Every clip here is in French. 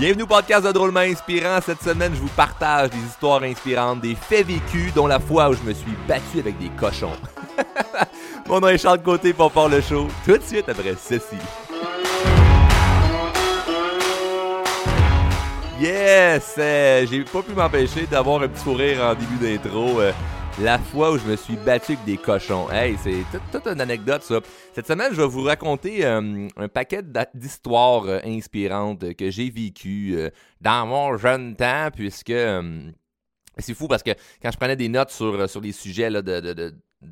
Bienvenue au podcast de Drôlement Inspirant. Cette semaine, je vous partage des histoires inspirantes, des faits vécus, dont la fois où je me suis battu avec des cochons. Mon nom est Charles Côté pour faire le show, tout de suite après ceci. Yes! euh, J'ai pas pu m'empêcher d'avoir un petit sourire en début d'intro. euh, la fois où je me suis battu avec des cochons. Hey, c'est tout- toute une anecdote, ça. Cette semaine, je vais vous raconter euh, un paquet d'histoires euh, inspirantes que j'ai vécues euh, dans mon jeune temps, puisque euh, c'est fou parce que quand je prenais des notes sur, les sujets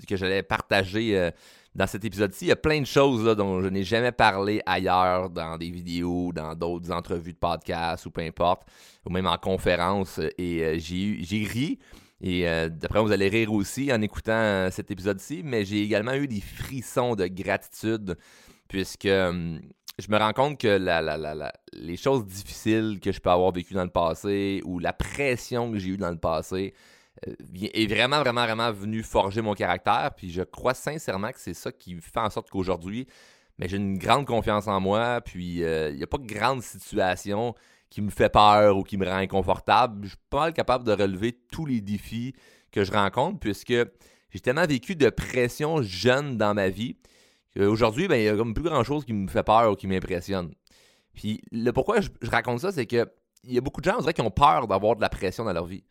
que j'allais partager euh, dans cet épisode-ci, il y a plein de choses dont je n'ai jamais parlé ailleurs, dans des vidéos, dans d'autres entrevues de podcasts ou peu importe, ou même en conférence. Et euh, j'ai ri. Et euh, d'après vous allez rire aussi en écoutant euh, cet épisode-ci, mais j'ai également eu des frissons de gratitude puisque euh, je me rends compte que les choses difficiles que je peux avoir vécues dans le passé ou la pression que j'ai eue dans le passé est vraiment, vraiment, vraiment venu forger mon caractère. Puis je crois sincèrement que c'est ça qui fait en sorte qu'aujourd'hui, mais j'ai une grande confiance en moi. Puis il n'y a pas de grande situation qui me fait peur ou qui me rend inconfortable. Je suis pas capable de relever tous les défis que je rencontre puisque j'ai tellement vécu de pression jeune dans ma vie qu'aujourd'hui, ben, il y a comme plus grand chose qui me fait peur ou qui m'impressionne. Puis le pourquoi je, raconte ça, c'est que il y a beaucoup de gens, on dirait, qui ont peur d'avoir de la pression dans leur vie.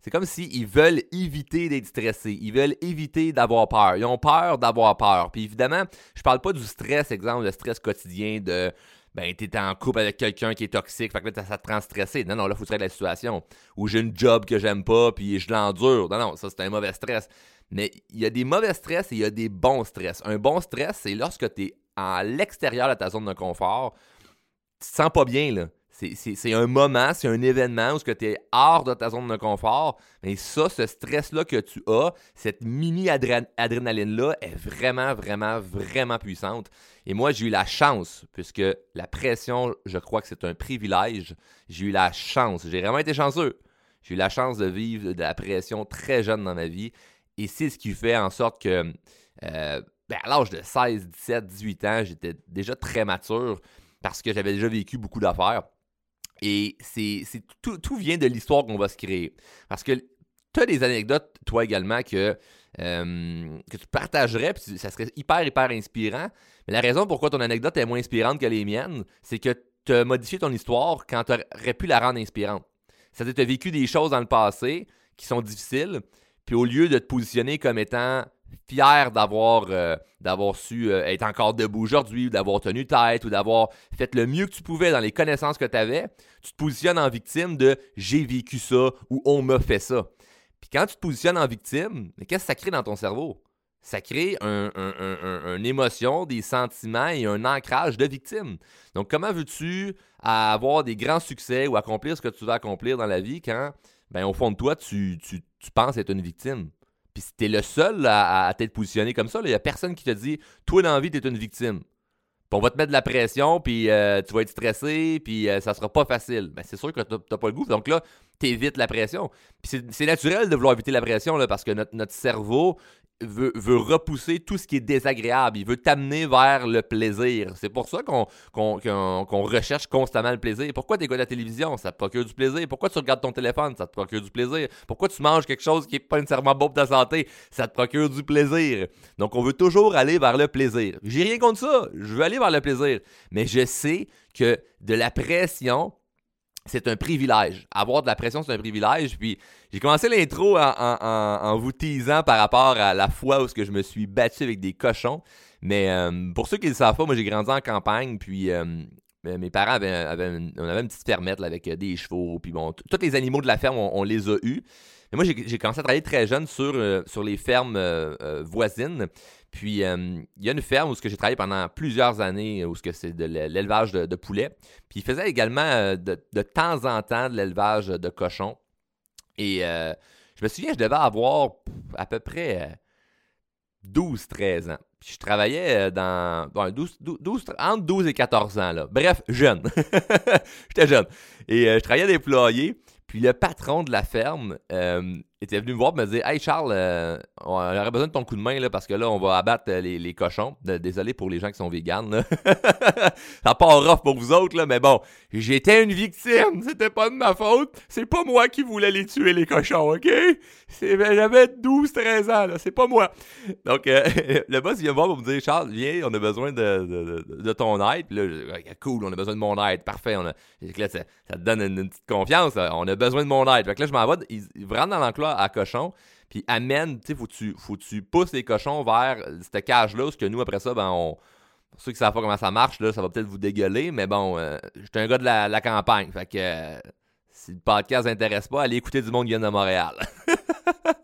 C'est comme s'ils veulent éviter d'être stressés. Ils veulent éviter d'avoir peur. Ils ont peur d'avoir peur. Puis évidemment, je parle pas du stress, exemple, le stress quotidien de ben, t'es en couple avec quelqu'un qui est toxique, fait que là, ça te rend stressé. Non, non, là, faut traiter la situation. Ou j'ai une job que j'aime pas, puis je l'endure. Non, non, ça, c'est un mauvais stress. Mais il y a des mauvais stress et il y a des bons stress. Un bon stress, c'est lorsque tu es à l'extérieur de ta zone de confort, tu te sens pas bien, là. C'est- un moment, c'est un événement où tu es hors de ta zone de confort. Mais ça, ce stress-là que tu as, cette mini-adrénaline-là est vraiment, vraiment, vraiment puissante. Et moi, j'ai eu la chance, puisque la pression, je crois que c'est un privilège. J'ai eu la chance, j'ai vraiment été chanceux. J'ai eu la chance de vivre de la pression très jeune dans ma vie. Et c'est ce qui fait en sorte que, euh, ben, à l'âge de 16, 17, 18 ans, j'étais déjà très mature parce que j'avais déjà vécu beaucoup d'affaires. Et c'est, tout, tout vient de l'histoire qu'on va se créer. Parce que tu as des anecdotes, toi également, que, euh, que tu partagerais, puis ça serait hyper, hyper inspirant. Mais la raison pourquoi ton anecdote est moins inspirante que les miennes, c'est que tu as modifié ton histoire quand tu aurais pu la rendre inspirante. C'est-à-dire que tu as vécu des choses dans le passé qui sont difficiles, puis au lieu de te positionner comme étant fier d'avoir euh, su euh, être encore debout aujourd'hui, ou d'avoir tenu tête, ou d'avoir fait le mieux que tu pouvais dans les connaissances que tu avais, tu te positionnes en victime de j'ai vécu ça ou on m'a fait ça. Puis quand tu te positionnes en victime, qu'est-ce que ça crée dans ton cerveau? Ça crée un- une émotion, des sentiments et un ancrage de victime. Donc, comment veux-tu avoir des grands succès ou accomplir ce que tu veux accomplir dans la vie quand, ben, au fond de toi, tu, tu- tu penses être une victime? Puis si t'es le seul à, à t'être positionné comme ça, il n'y a personne qui te dit Toi, dans la vie, t'es une victime. Puis on va te mettre de la pression, puis euh, tu vas être stressé, puis euh, ça sera pas facile. Ben, c'est sûr que t'as pas le goût. Donc là, t'évites la pression. C'est- naturel de vouloir éviter la pression, parce que notre, cerveau veut, repousser tout ce qui est désagréable. Il veut t'amener vers le plaisir. C'est pour ça qu'on recherche constamment le plaisir. Pourquoi tu la télévision? Ça te procure du plaisir. Pourquoi tu regardes ton téléphone? Ça te procure du plaisir. Pourquoi tu manges quelque chose qui n'est pas nécessairement bon pour ta santé? Ça te procure du plaisir. Donc, on veut toujours aller vers le plaisir. J'ai rien contre ça. Je veux aller vers le plaisir. Mais je sais que de la pression, c'est un privilège. Avoir de la pression, c'est un privilège. Puis j'ai commencé l'intro en, vous teasant par rapport à la fois où ce que je me suis battu avec des cochons. Mais euh, pour ceux qui ne le savent pas, moi j'ai grandi en campagne, puis euh, mes parents avaient, on avait une petite fermette là, avec euh, des chevaux, puis bon, tous les animaux de la ferme, on, les a eus. Mais moi, j'ai commencé à travailler très jeune sur, les fermes voisines. Puis, euh, il y a une ferme où j'ai travaillé pendant plusieurs années, où c'est de l'élevage de, poulets. Puis, il faisait également euh, de, temps en temps de l'élevage de cochons. Et euh, je me souviens, je devais avoir à peu près euh, 12-13 ans. Puis je travaillais dans. bon, 12, 12, 12, entre 12 et 14 ans, là. Bref, jeune. J'étais jeune. Et je travaillais poulaillers. Puis le patron de la ferme, était venu me voir et me dire Hey Charles, euh, on aurait besoin de ton coup de main là, parce que là, on va abattre euh, les, cochons. désolé pour les gens qui sont véganes. Ça part rough pour vous autres, là, mais bon, j'étais une victime. C'était pas de ma faute. C'est pas moi qui voulais les tuer, les cochons, OK? Ben, j'avais 12-13 ans. C'est pas moi. Donc, euh, le boss, il vient me voir pour me dire Charles, viens, on a besoin de, ton aide. Puis là, cool, on a besoin de mon aide. Parfait. On a... Là, ça, te donne une, petite confiance. On a besoin de mon aide. Fait que là, je m'en vais. Il, rentre dans l'enclos à cochon. Puis amène, tu sais, faut que tu, pousses les cochons vers cette cage-là. Parce que nous, après ça, ben, on. Pour ceux qui savent pas comment ça marche, là, ça va peut-être vous dégueuler. Mais bon, euh, j'étais un gars de la, campagne. Fait que. Euh, si le podcast vous intéresse pas, allez écouter du monde qui vient de Montréal.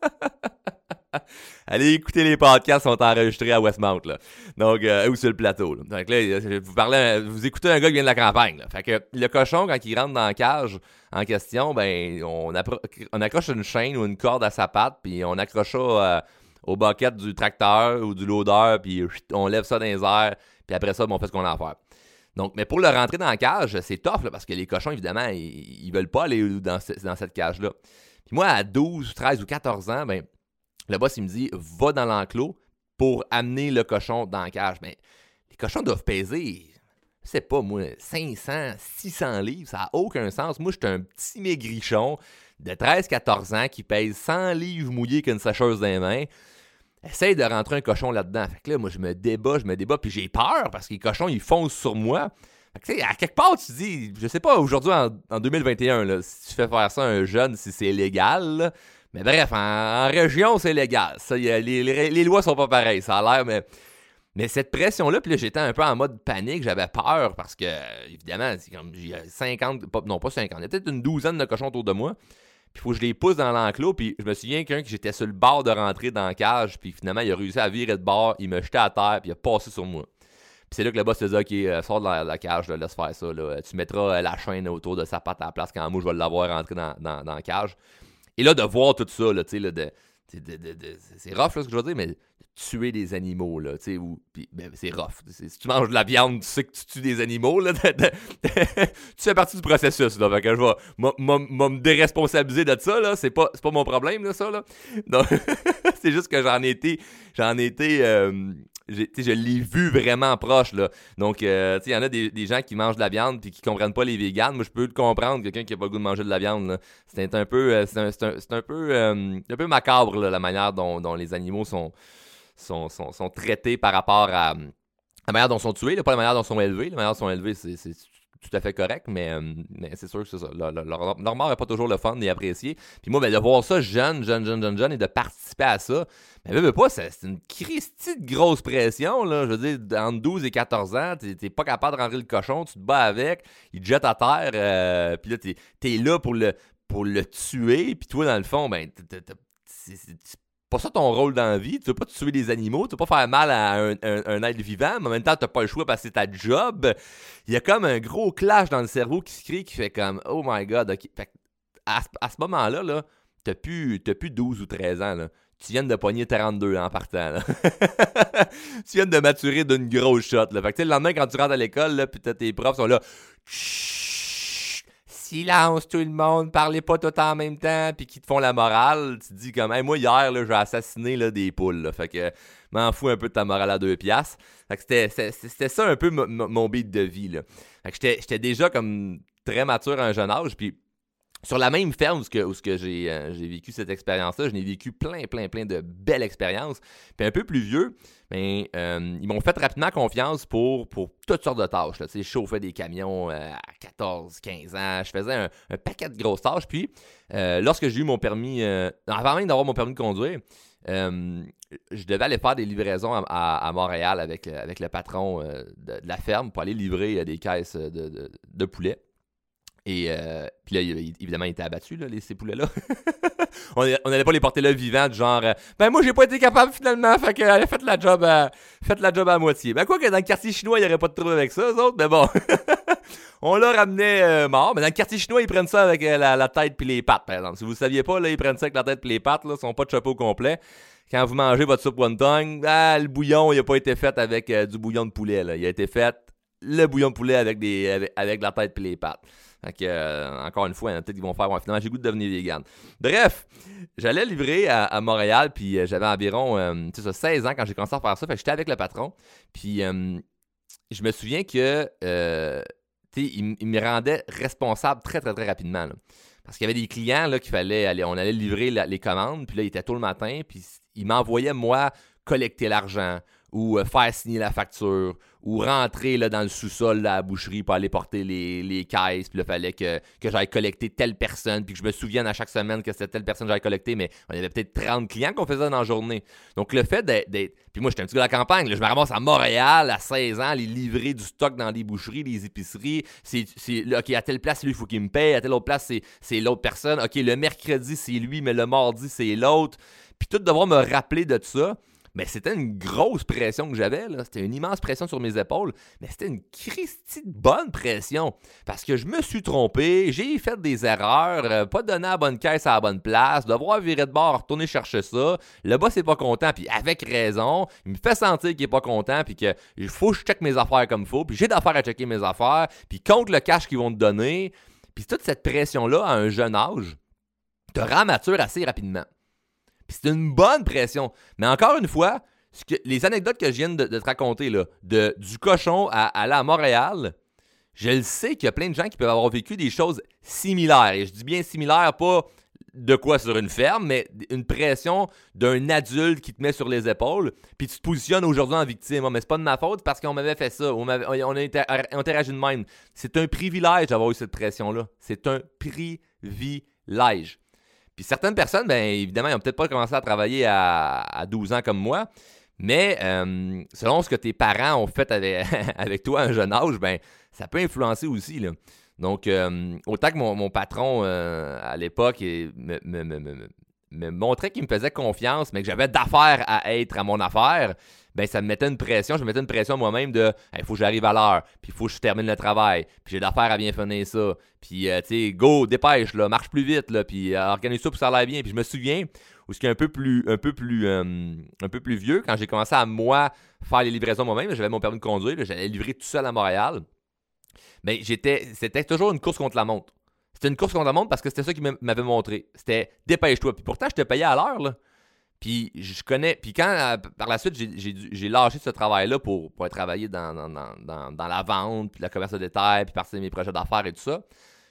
Allez écouter les podcasts qui sont enregistrés à Westmount, là. Donc, euh, ou sur le plateau. Donc là, vous parlez, vous écoutez un gars qui vient de la campagne. Fait que le cochon, quand il rentre dans la cage en question, ben, on, accroche une chaîne ou une corde à sa patte, puis on accroche ça euh, au bucket du tracteur ou du loader, puis on lève ça dans les airs, puis après ça, ben, on fait ce qu'on a à faire. Donc, mais pour le rentrer dans la cage, c'est tough, parce que les cochons, évidemment, ils, veulent pas aller dans, dans cette cage-là. Puis moi, à 12, 13 ou 14 ans, ben, le boss, il me dit, va dans l'enclos pour amener le cochon dans la cage. Mais les cochons doivent peser, je sais pas, moi, 500, 600 livres. Ça n'a aucun sens. Moi, je suis un petit maigrichon de 13-14 ans qui pèse 100 livres mouillés qu'une sacheuse dans les mains. Essaye de rentrer un cochon là-dedans. Fait que là, moi, je me débat, je me débat, puis j'ai peur parce que les cochons, ils foncent sur moi. Fait que, à quelque part, tu dis, je sais pas, aujourd'hui, en, 2021, là, si tu fais faire ça à un jeune, si c'est légal, mais bref, en, région, c'est légal. Ça, les, les, lois sont pas pareilles, ça a l'air, mais, mais cette pression-là, puis là, j'étais un peu en mode panique, j'avais peur parce que, évidemment, c'est comme, a 50, non pas 50, il y a peut-être une douzaine de cochons autour de moi. Puis il faut que je les pousse dans l'enclos, puis je me souviens qu'un que j'étais sur le bord de rentrer dans la cage, puis finalement, il a réussi à virer de bord, il m'a jeté à terre, puis il a passé sur moi. Puis c'est là que le boss te dit, OK, euh, sors de la, cage, laisse faire ça. Tu mettras euh, la chaîne autour de sa patte à la place quand moi je vais l'avoir rentré dans, dans, dans la cage. Et là, de voir tout ça, là, tu sais, de, c'est rough, ce que je veux dire, mais tuer des animaux, là, tu sais, ben, c'est rough. Si tu manges de la viande, tu sais que tu tues des animaux, là, tu fais partie du processus, là, fait que je vais me déresponsabiliser de ça, là, c'est pas, pas mon problème, là, ça, là. Donc, c'est juste que j'en ai été, j'en ai été, euh, je l'ai vu vraiment proche, là. Donc, euh, il y en a des, gens qui mangent de la viande puis qui comprennent pas les véganes. Moi, je peux le comprendre, quelqu'un qui a pas le goût de manger de la viande, C'est un peu, euh, un, euh, un peu macabre, la manière dont, les animaux sont, sont, sont, traités par rapport à la manière dont ils sont tués, pas la manière dont ils sont élevés. La manière dont ils sont élevés, c'est tout à fait correct, mais, euh, mais c'est sûr que c'est ça. Leur, mort n'est pas toujours le fun et apprécié. Puis moi, ben, de voir ça jeune, jeune, jeune, jeune, jeune et de participer à ça, mais ben, pas, c'est une christie de grosse pression. Là. Je veux dire, entre 12 et 14 ans, t'es pas capable de rentrer le cochon, tu te bats avec, il te jette à terre, euh, puis là, t'es es là pour le, pour le tuer, puis toi, dans le fond, ben, pas ça ton rôle dans la vie. Tu veux pas tuer des animaux, tu veux pas faire mal à un, être vivant, mais en même temps, t'as pas le choix parce que c'est ta job. Il y a comme un gros clash dans le cerveau qui se crée qui fait comme Oh my god, ok. à, ce moment-là, -là, t'as plus, plus 12 ou 13 ans. Là. Tu viens de pogner 32 en partant. Tu viens de maturer d'une grosse shot. Là. Fait que le lendemain, quand tu rentres à l'école, là, puis tes profs sont là silence tout le monde, parlez pas tout en même temps, puis qui te font la morale, tu te dis comme, moi hier, j'ai assassiné là, des poules, là, fait que m'en fous un peu de ta morale à deux piastres. Fait que c'était ça un peu mon beat de vie, là. Fait que j'étais déjà comme très mature à un jeune âge, puis sur la même ferme où, euh, j'ai vécu cette expérience-là, je n'ai vécu plein, plein, plein de belles expériences. Puis un peu plus vieux, mais euh, ils m'ont fait rapidement confiance pour, toutes sortes de tâches. Je chauffais des camions euh, à 14, 15 ans, je faisais un, paquet de grosses tâches. Puis lorsque j'ai eu mon permis, avant même d'avoir mon permis de conduire, je devais aller faire des livraisons à, Montréal avec, avec le patron de, la ferme pour aller livrer des caisses de, de poulet. Et euh, puis là, évidemment, il était abattu, là, ces poulets-là. on n'allait pas les porter là vivants, genre, euh, ben moi, j'ai pas été capable finalement, fait que allez, faites la job à, faites la job à moitié. Ben quoi que dans le quartier chinois, il n'y aurait pas de trouble avec ça, eux autres, mais bon. on l'a ramené euh, mort, mais dans le quartier chinois, ils prennent ça avec la, tête puis les pattes, par exemple. Si vous ne saviez pas, là, ils prennent ça avec la tête puis les pattes, là, ils sont pas de chapeau complet. Quand vous mangez votre soupe wonton, ah, le bouillon, il n'a pas été fait avec du bouillon de poulet, là. Il a été fait le bouillon de poulet avec, des, avec, la tête puis les pattes. Euh, encore une fois, peut-être qu'ils vont faire, ouais, finalement, j'ai goût de devenir vegan. Bref, j'allais livrer à, Montréal, puis euh, j'avais environ, euh, ça, 16 ans quand j'ai commencé à faire ça. Fait que j'étais avec le patron, puis je me souviens que, il, il, me rendait responsable très, très, très rapidement. Parce qu'il y avait des clients qu'il fallait aller, on allait livrer les commandes, puis là, il était tôt le matin, puis il m'envoyait, moi, collecter l'argent ou euh, faire signer la facture, ou rentrer là, dans le sous-sol de la boucherie pour aller porter les, caisses, puis il fallait que, j'aille collecter telle personne, puis que je me souvienne à chaque semaine que c'était telle personne que j'allais collecter, mais on avait peut-être 30 clients qu'on faisait dans la journée. Donc le fait d'être... Puis moi, j'étais un petit gars de la campagne, je me ramasse à Montréal à 16 ans, les livrer du stock dans les boucheries, les épiceries, c'est... OK, à telle place, lui, il faut qu'il me paye, à telle autre place, c'est l'autre personne. OK, le mercredi, c'est lui, mais le mardi, c'est l'autre. Puis tout devoir me rappeler de ça, mais c'était une grosse pression que j'avais. C'était une immense pression sur mes épaules. Mais c'était une Christie bonne pression. Parce que je me suis trompé, j'ai fait des erreurs, euh, pas donné la bonne caisse à la bonne place, devoir virer de bord, retourner chercher ça. Le boss n'est pas content, puis avec raison. Il me fait sentir qu'il est pas content, puis qu'il faut que je check mes affaires comme il faut, puis j'ai d'affaires à checker mes affaires, puis compte le cash qu'ils vont te donner. Puis toute cette pression-là, à un jeune âge, te rend mature assez rapidement. C'est une bonne pression. Mais encore une fois, les anecdotes que je viens de, te raconter, de, du cochon à, aller à Montréal, je le sais qu'il y a plein de gens qui peuvent avoir vécu des choses similaires. Et je dis bien similaires, pas de quoi sur une ferme, mais une pression d'un adulte qui te met sur les épaules, puis tu te positionnes aujourd'hui en victime. Oh, mais c'est pas de ma faute parce qu'on m'avait fait ça, on, on de même. C'est un privilège d'avoir eu cette pression-là. C'est un privilège. Puis certaines personnes, bien évidemment, ils n'ont peut-être pas commencé à travailler à, 12 ans comme moi, mais euh, selon ce que tes parents ont fait avec, toi à un jeune âge, ben ça peut influencer aussi. Donc, euh, autant que mon, patron euh, à l'époque me, montrait qu'il me faisait confiance, mais que j'avais d'affaires à être à mon affaire, ben ça me mettait une pression. Je me mettais une pression moi-même de il faut que j'arrive à l'heure, puis il faut que je termine le travail, puis j'ai d'affaires à bien finir ça. Puis, euh, tu sais, go, dépêche, là, marche plus vite, là, puis euh, organise ça pour ça l'air bien. Puis je me souviens, où ce qui est un peu plus, un peu plus, euh, un peu plus vieux, quand j'ai commencé à moi faire les livraisons moi-même, j'avais mon permis de conduire, j'allais livrer tout seul à Montréal. Mais j'étais, c'était toujours une course contre la montre. C'était une course contre la montre parce que c'était ça qui m'avait montré. C'était dépêche-toi. Puis pourtant, je te payais à l'heure. Puis je connais. Puis quand euh, par la suite j'ai lâché ce travail-là pour, pour travailler dans, dans, la vente, puis la commerce de détail, puis partir de mes projets d'affaires et tout ça,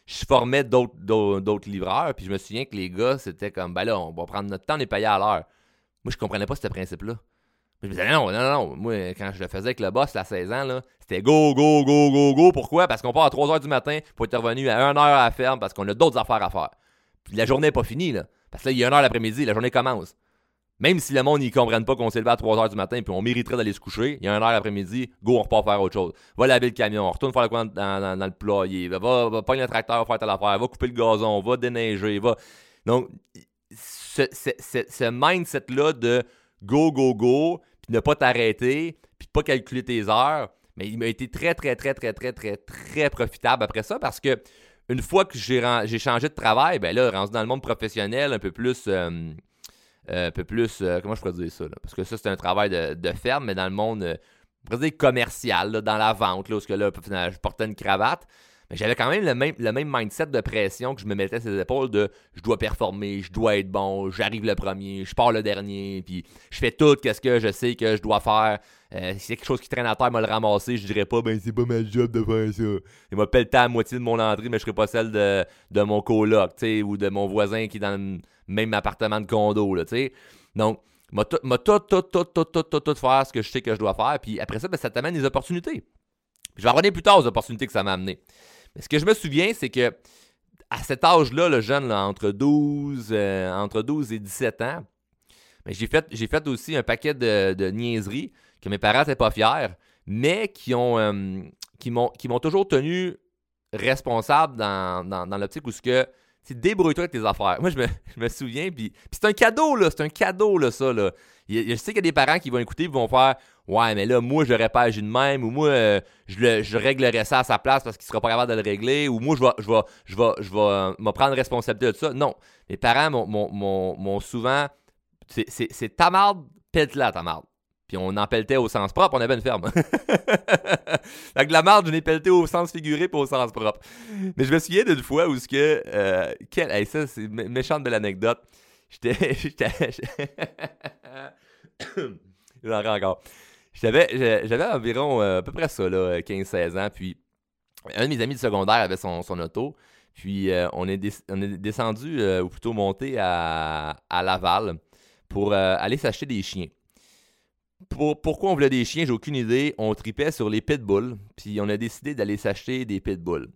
je formais d'autres livreurs. Puis je me souviens que les gars, c'était comme ben là, on va prendre notre temps, on est payé à l'heure. Moi, je comprenais pas ce principe-là. Je me disais non, non, non. Moi, quand je le faisais avec le boss, la 16 ans, c'était go, go, go, go, go. Pourquoi? Parce qu'on part à 3 h du matin pour être revenu à 1 h à la ferme parce qu'on a d'autres affaires à faire. Puis la journée n'est pas finie, là. Parce que là, il y a 1 h l'après-midi, la journée commence. Même si le monde n'y comprenne pas qu'on s'est levé à 3h du matin puis on mériterait d'aller se coucher, il y a un heure l'après-midi, go, on repart faire autre chose. Va laver le camion, retourne faire le coin dans, le ployer, va, va, va pogner le tracteur, faire telle affaire, va couper le gazon, va déneiger, va. Donc, ce, mindset-là de go, go, go, puis ne pas t'arrêter, puis pas calculer tes heures, mais il m'a été très, très, très, très, très, très, très profitable après ça parce que une fois que j'ai changé de travail, ben là, rendu dans le monde professionnel un peu plus. Euh, un peu plus, euh, comment je pourrais dire ça, parce que ça, c'est un travail de, ferme, mais dans le monde, euh, commercial, dans la vente, là, où que, là, je portais une cravate. Mais j'avais quand même le même, mindset de pression que je me mettais sur les épaules de je dois performer, je dois être bon, j'arrive le premier, je pars le dernier, puis je fais tout ce que je sais que je dois faire. Si c'est quelque chose qui traîne à terre, me le ramasser, je dirais pas, ben c'est pas ma job de faire ça. Il m'a pelleté à moitié de mon entrée, mais je serais pas celle de, de mon coloc, ou de mon voisin qui est dans le même appartement de condo, là, tu sais. Donc, m'a tout, tout, tout, tout, tout, tout, tout, faire ce que je sais que je dois faire. Puis après ça, ben, ça t'amène des opportunités. je vais revenir plus tard aux opportunités que ça m'a amené. Mais ce que je me souviens, c'est que à cet âge-là, le jeune, entre, 12, euh, entre 12 et 17 ans, ben, j'ai fait, j'ai fait aussi un paquet de, niaiseries que mes parents n'étaient pas fiers, mais qui ont euh, qui m'ont, toujours tenu responsable dans, dans, l'optique où ce que débrouille-toi avec tes affaires. Moi, je me, je me souviens, puis, c'est un cadeau, là. C'est un cadeau, là, ça, là. Je sais qu'il y a des parents qui vont écouter et vont faire Ouais, mais là, moi, j'aurais pas de même, ou moi, euh, je, je réglerais ça à sa place parce qu'il sera pas capable de le régler, ou moi, je vais, je vais, je vais, je vais euh, me prendre responsabilité de ça. Non. Les parents m'ont souvent. C'est ta marde, pète-la ta marde. Puis Puis on en pelletait au sens propre, on avait une ferme. fait que la marde, je l'ai pelleté au sens figuré pas au sens propre. Mais je me souviens d'une fois où ce que. Euh, ça, c'est méchante de l'anecdote. J'étais. J'en encore. J'avais environ euh, à peu près ça, là, 15-16 ans. Puis un de mes amis du secondaire avait son, son auto. Puis euh, on, est on est descendu, ou plutôt monté à, à Laval pour aller s'acheter des chiens pourquoi on voulait des chiens, j'ai aucune idée. On tripait sur les pitbulls, puis on a décidé d'aller s'acheter des pitbulls.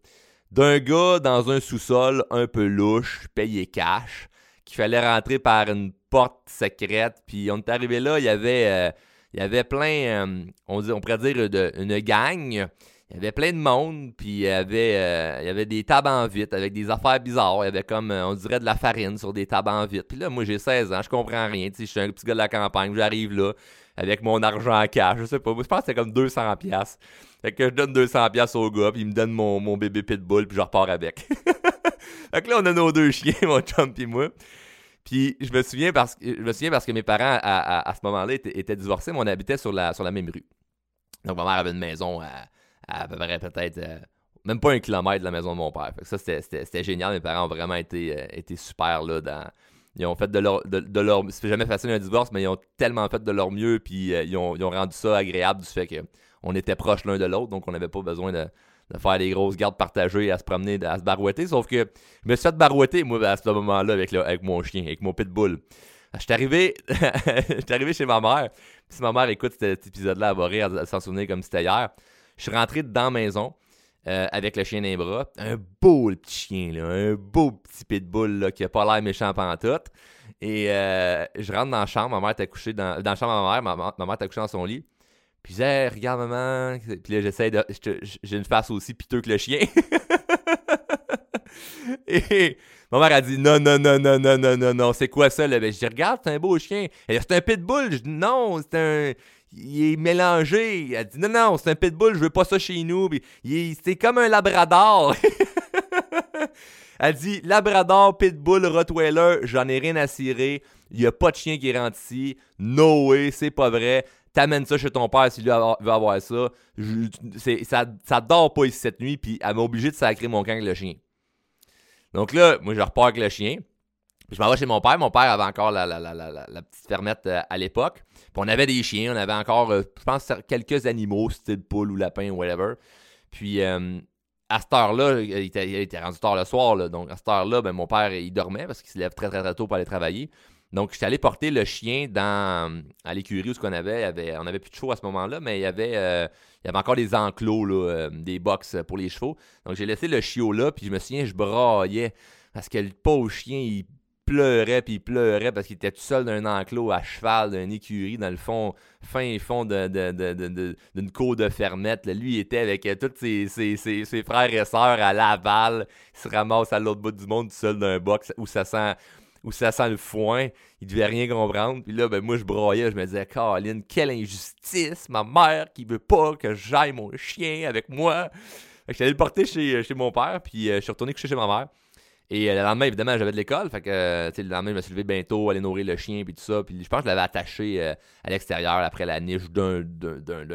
D'un gars dans un sous-sol un peu louche, payé cash, qu'il fallait rentrer par une porte secrète, puis on est arrivé là, il y avait, euh, il y avait plein, euh, on, pourrait dire de, une gang. Il y avait plein de monde, puis il y avait, euh, des tables en vite avec des affaires bizarres. Il y avait comme, on dirait, de la farine sur des tables en vite. Puis là, moi, j'ai 16 ans, je comprends rien. Je suis un petit gars de la campagne, j'arrive là avec mon argent en cash. Je sais pas. Je pense que c'est comme 200 pièces. Fait que je donne 200 pièces au gars, puis il me donne mon, mon bébé pitbull, puis je repars avec. fait que là, on a nos deux chiens, mon chum et moi. Puis je me souviens parce que je me souviens parce que mes parents à, ce moment-là étaient, divorcés, mais on habitait sur la, sur la même rue. Donc ma mère avait une maison à, à, peu près peut-être euh, même pas un kilomètre de la maison de mon père. Fait que ça c'était génial. Mes parents ont vraiment été, euh, été super là dans ils ont fait de leur. De, leur c'est jamais facile un divorce, mais ils ont tellement fait de leur mieux, puis euh, ils, ont, ils, ont, rendu ça agréable du fait qu'on était proches l'un de l'autre, donc on n'avait pas besoin de, faire des grosses gardes partagées, à se promener, à se barouetter. Sauf que je me suis fait barouetter, moi, à ce moment-là, avec, avec mon chien, avec mon pitbull. Je suis arrivé, arrivé chez ma mère. si ma mère écoute cet, épisode-là, elle va rire, elle s'en souvenir comme c'était hier. Je suis rentré dans la maison. Euh, avec le chien d'un bras. Un beau petit chien, là, un beau petit pitbull là, qui a pas l'air méchant pantoute. Et euh, je rentre dans la chambre, ma mère était couchée dans, dans la chambre de ma mère, ma, mère était couchée dans son lit. Puis je dis, regarde maman. Puis là, j'essaie de. J'ai une face aussi piteux que le chien. Et ma mère a dit non, non, non, non, non, non, non, non, c'est quoi ça là? Ben, je dis, regarde, c'est un beau chien. Elle dit, c'est un pitbull. Je dis, non, c'est un il est mélangé. Elle dit non, non, c'est un pitbull, je veux pas ça chez nous. C'est comme un labrador. Elle dit Labrador, Pitbull, Rottweiler, j'en ai rien à cirer. Il n'y a pas de chien qui rentre ici. No way, c'est pas vrai. T'amènes ça chez ton père s'il veut avoir ça. ça. Ça dort pas ici cette nuit, puis elle m'a obligé de sacrer mon camp avec le chien. Donc là, moi je repars avec le chien. Je m'en vais chez mon père. Mon père avait encore la, la petite fermette euh, à l'époque on avait des chiens, on avait encore, euh, je pense, quelques animaux, style poule ou lapin ou whatever. Puis euh, à cette heure-là, il était, rendu tard le soir, donc à cette heure-là, ben, mon père, il dormait parce qu'il se lève très, très, très tôt pour aller travailler. Donc, j'étais allé porter le chien dans, à l'écurie où ce qu'on avait, avait, On avait plus de chevaux à ce moment-là, mais il y avait, il y avait encore des enclos, là, des box pour les chevaux. Donc, j'ai laissé le chiot là, puis je me souviens, je braillais parce que le pauvre chien, il pleurait, puis il pleurait parce qu'il était tout seul d'un enclos à cheval, d'une écurie, dans le fond, fin fond d'une de, cour de fermette. Lui, il était avec euh, tous ses, ses, frères et sœurs à Laval. Il se ramasse à l'autre bout du monde tout seul d'un box où ça sent où ça sent le foin, il devait rien comprendre. Puis là, ben, moi, je broyais, je me disais, Caroline, quelle injustice, ma mère qui veut pas que j'aille mon chien avec moi. Fait que j'allais le porter chez, chez mon père, puis euh, je suis retourné coucher chez ma mère. Et euh, le lendemain, évidemment, j'avais de l'école. Fait que, euh, le lendemain, je me suis levé bientôt, aller nourrir le chien, puis tout ça. Puis je pense que je l'avais attaché euh, à l'extérieur après la niche d'un,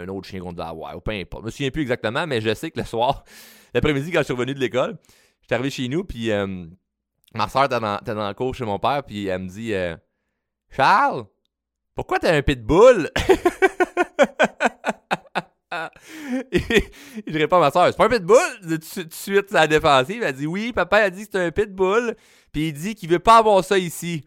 autre chien qu'on devait avoir. Ou peu importe. Je me souviens plus exactement, mais je sais que le soir, l'après-midi, quand je suis revenu de l'école, j'étais arrivé chez nous, puis ma soeur était dans, dans, le cours chez mon père, puis elle me dit Charles, pourquoi t'as un pitbull je réponds à ma soeur, c'est pas un pitbull? Tout de suite, la défensive, elle dit oui, papa a dit que c'est un pitbull, puis il dit qu'il veut pas avoir ça ici.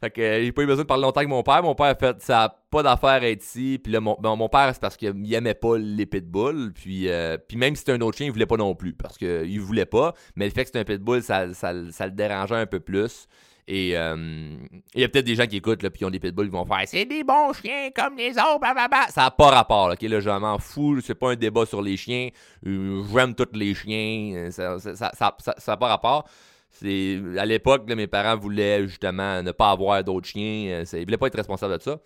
Fait que euh, j'ai pas eu besoin de parler longtemps avec mon père. Mon père a fait ça pas d'affaire à être ici. Puis là, mon, ben, mon père, c'est parce qu'il aimait pas les pitbulls. Puis, euh, puis même si c'était un autre chien, il voulait pas non plus. Parce qu'il voulait pas. Mais le fait que c'était un pitbull, ça, ça, ça, le dérangeait un peu plus. Et euh, il y a peut-être des gens qui écoutent, là, puis qui ont des pitbulls, qui vont faire C'est des bons chiens comme les autres, blablabla. Ça n'a pas rapport, là, ok? Là, je m'en fous, c'est pas un débat sur les chiens. Euh, j'aime tous les chiens. Ça n'a pas rapport. À l'époque, mes parents voulaient justement ne pas avoir d'autres chiens. Euh, ils voulaient pas être responsables de ça.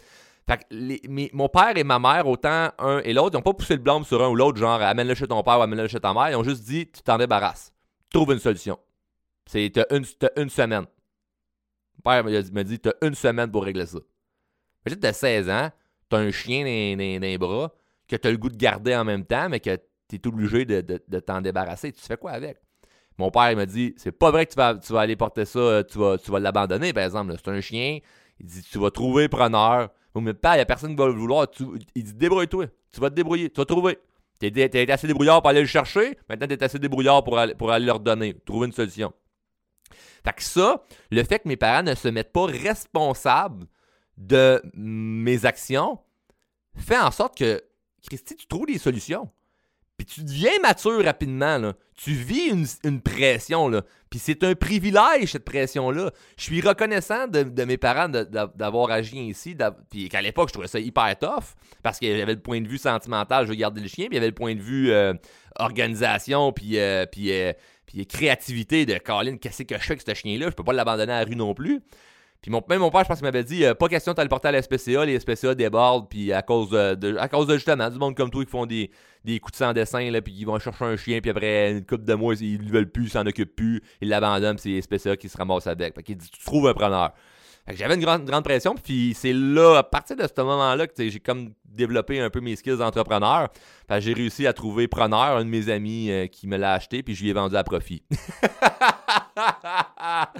Fait que mon père et ma mère, autant un et l'autre, ils n'ont pas poussé le blâme sur un ou l'autre, genre amène-le chez ton père ou amène-le chez ta mère. Ils ont juste dit tu t'en débarrasses. Trouve une solution. C'est une, une semaine. Père m'a dit, t'as une semaine pour régler ça. J'ai t'as 16 ans, tu as un chien dans, les bras que tu as le goût de garder en même temps, mais que tu es obligé de, t'en débarrasser. Tu fais quoi avec? Mon père, il m'a dit C'est pas vrai que tu vas, aller porter ça, euh, tu vas, l'abandonner, par exemple. C'est un chien. Il dit Tu vas trouver preneur. Mais père, il n'y a personne qui va le vouloir. Il dit Débrouille-toi. Tu vas te débrouiller. Tu vas trouver. Tu été assez débrouillard pour aller le chercher. Maintenant, tu es assez débrouillard pour aller, pour aller le redonner. Trouver une solution. Fait que ça, le fait que mes parents ne se mettent pas responsables de mes actions, fait en sorte que, Christy, tu trouves des solutions. Puis tu deviens mature rapidement. Tu vis une, pression. Là. Puis c'est un privilège, cette pression-là. Je suis reconnaissant de, mes parents d'avoir agi ainsi. Puis qu'à l'époque, je trouvais ça hyper tough. Parce qu'il y avait le point de vue sentimental, je veux garder le chien. Puis il y avait le point de vue euh, organisation. Puis, euh, euh, puis créativité de Colin, qu'est-ce que je fais avec ce chien-là? Je peux pas l'abandonner à la rue non plus. Puis mon, même mon père, je pense qu'il m'avait dit euh, pas question de le porter à la SPCA, les SPCA débordent, puis à cause de, de- à cause de justement du monde comme toi qui font des, des coups de sang dessin, puis qui vont chercher un chien, puis après une couple de mois, ils ne veulent plus, ils s'en occupent plus, ils l'abandonnent, puis c'est les SPCA qui se ramassent avec. Fait qu'il dit tu trouves un preneur. J'avais une grande, pression, puis c'est là, à partir de ce moment-là, que j'ai comme développé un peu mes skills d'entrepreneur. J'ai réussi à trouver preneur, un de mes amis euh, qui me l'a acheté, puis je lui ai vendu à profit. ça,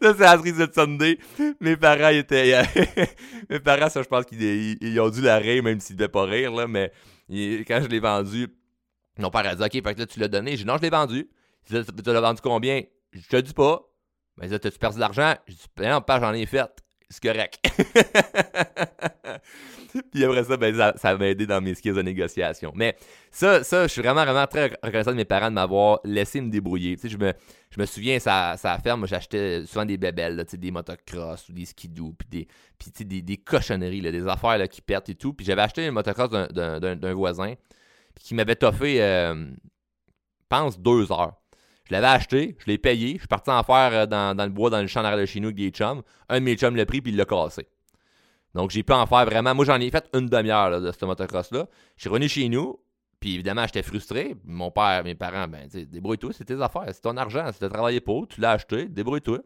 c'est cerise de Sunday. Mes parents étaient. mes parents, ça, je pense qu'ils ils- ils ont dû la rire, même s'ils devaient pas rire, là, mais quand je l'ai vendu, mon père a dit Ok, fait que là, tu l'as donné. J'ai dit Non, je l'ai vendu. Tu l'as vendu combien Je te dis pas. Mais là, t'as-tu perdu de l'argent? Je dis Ben non, père, j'en ai fait. C'est correct. Puis après ça, ben, ça, m'a aidé dans mes skills de négociation. Mais ça, ça, je suis vraiment, vraiment très reconnaissant de mes parents de m'avoir laissé me débrouiller. Je me, je me souviens, ça, ça ferme, j'achetais souvent des bébelles, là, des motocross ou des skidoo, puis des, des, des cochonneries, là, des affaires là, qui perdent et tout. Puis j'avais acheté un motocross d'un- voisin qui m'avait toffé, euh, pense, deux heures. Je l'avais acheté, je l'ai payé, je suis parti en faire euh, dans, le bois, dans le champ en arrière de chez nous avec des. Un de mes chums l'a pris, puis il l'a cassé. Donc, j'ai pu en faire vraiment. Moi, j'en ai fait une demi-heure de ce motocross-là. Je suis revenu chez nous, puis évidemment, j'étais frustré. Mon père, mes parents, ben, tu débrouille-toi, c'est tes affaires, c'est ton argent, c'est de travailler pour, tu l'as acheté, débrouille-toi.